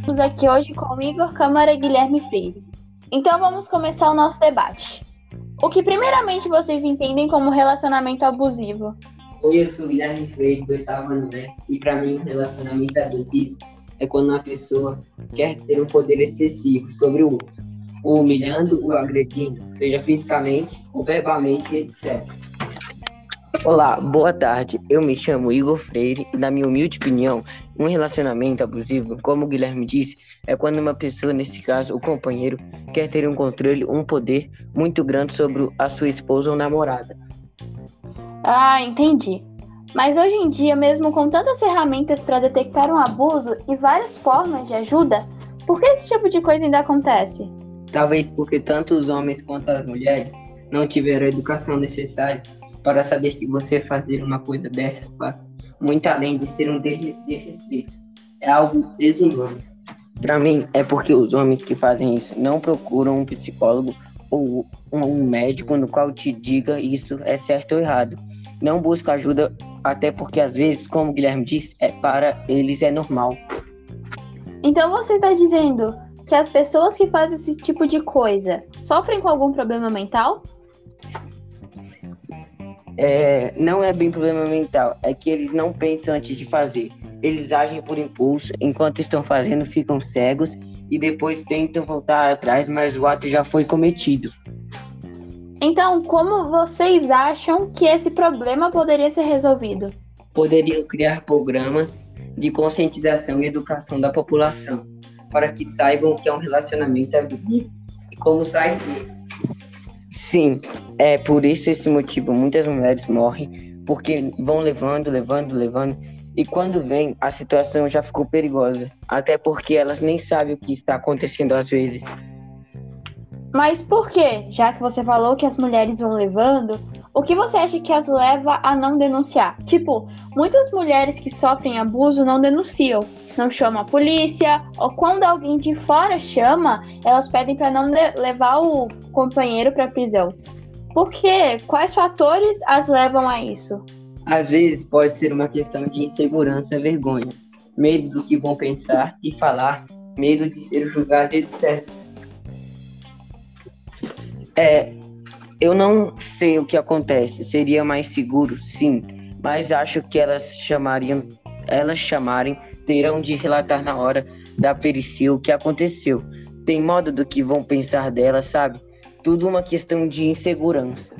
Estamos aqui hoje com Igor Câmara e Guilherme Freire. Então vamos começar o nosso debate. O que primeiramente vocês entendem como relacionamento abusivo? Oi, eu sou o Guilherme Freire, do oitavo ano, né? E para mim, relacionamento abusivo é quando uma pessoa quer ter um poder excessivo sobre o outro, o humilhando ou agredindo, seja fisicamente ou verbalmente, etc. Olá, boa tarde. Eu me chamo Igor Freire e, na minha humilde opinião, um relacionamento abusivo, como o Guilherme disse, é quando uma pessoa, nesse caso o companheiro, quer ter um controle, um poder muito grande sobre a sua esposa ou namorada. Ah, entendi. Mas hoje em dia, mesmo com tantas ferramentas para detectar um abuso e várias formas de ajuda, por que esse tipo de coisa ainda acontece? Talvez porque tanto os homens quanto as mulheres não tiveram a educação necessária para saber que você fazer uma coisa dessas passa muito além de ser um desrespeito. É algo desumano. Para mim, é porque os homens que fazem isso não procuram um psicólogo ou um médico no qual te diga isso é certo ou errado. Não busca ajuda, até porque às vezes, como o Guilherme disse, é para eles é normal. Então você está dizendo que as pessoas que fazem esse tipo de coisa sofrem com algum problema mental? É, não é bem problema mental, é que eles não pensam antes de fazer. Eles agem por impulso, enquanto estão fazendo, ficam cegos e depois tentam voltar atrás, mas o ato já foi cometido. Então, como vocês acham que esse problema poderia ser resolvido? Poderiam criar programas de conscientização e educação da população, para que saibam o que é um relacionamento abusivo e como sair dele. Sim, é por isso esse motivo muitas mulheres morrem, porque vão levando, levando, levando, e quando vem a situação já ficou perigosa, até porque elas nem sabem o que está acontecendo às vezes. Mas por quê? Já que você falou que as mulheres vão levando, o que você acha que as leva a não denunciar? Tipo, muitas mulheres que sofrem abuso não denunciam, não chamam a polícia, ou quando alguém de fora chama, elas pedem para não levar o companheiro para prisão. Por quê? Quais fatores as levam a isso? Às vezes pode ser uma questão de insegurança, vergonha, medo do que vão pensar e falar, medo de ser julgado, etc. É, eu não sei o que acontece. Seria mais seguro, sim, mas acho que elas chamariam, elas chamarem, terão de relatar na hora da perícia o que aconteceu. Tem modo do que vão pensar dela, sabe? Tudo uma questão de insegurança.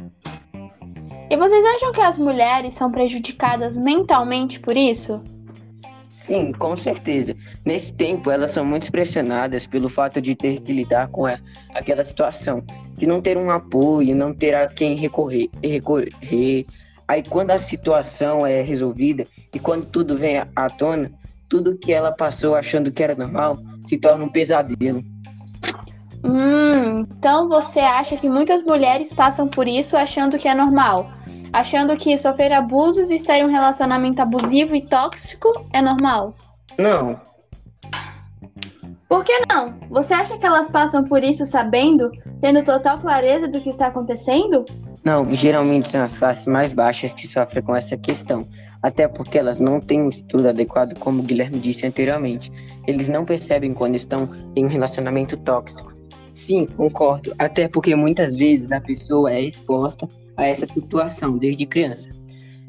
E vocês acham que as mulheres são prejudicadas mentalmente por isso? Sim, com certeza. Nesse tempo, elas são muito pressionadas pelo fato de ter que lidar com a, aquela situação, de não ter um apoio, não ter a quem recorrer, recorrer. Aí, quando a situação é resolvida e quando tudo vem à tona, tudo que ela passou achando que era normal se torna um pesadelo. Hum, então você acha que muitas mulheres passam por isso achando que é normal? Achando que sofrer abusos e estar em um relacionamento abusivo e tóxico é normal? Não. Por que não? Você acha que elas passam por isso sabendo, tendo total clareza do que está acontecendo? Não, geralmente são as classes mais baixas que sofrem com essa questão, até porque elas não têm um estudo adequado, como o Guilherme disse anteriormente. Eles não percebem quando estão em um relacionamento tóxico. Sim, concordo, até porque muitas vezes a pessoa é exposta a essa situação desde criança.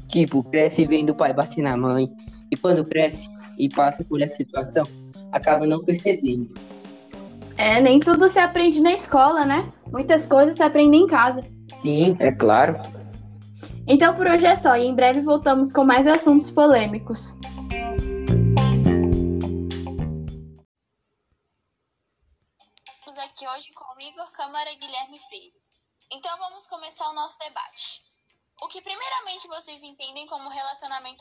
Tipo, cresce vendo o pai bater na mãe, e quando cresce e passa por essa situação, acaba não percebendo. É, nem tudo se aprende na escola, né? Muitas coisas se aprendem em casa. Sim, é claro. Então por hoje é só, e em breve voltamos com mais assuntos polêmicos. Estamos aqui hoje com Igor Câmara e Guilherme Freire. Então vamos começar o nosso debate. O que primeiramente vocês entendem como relacionamento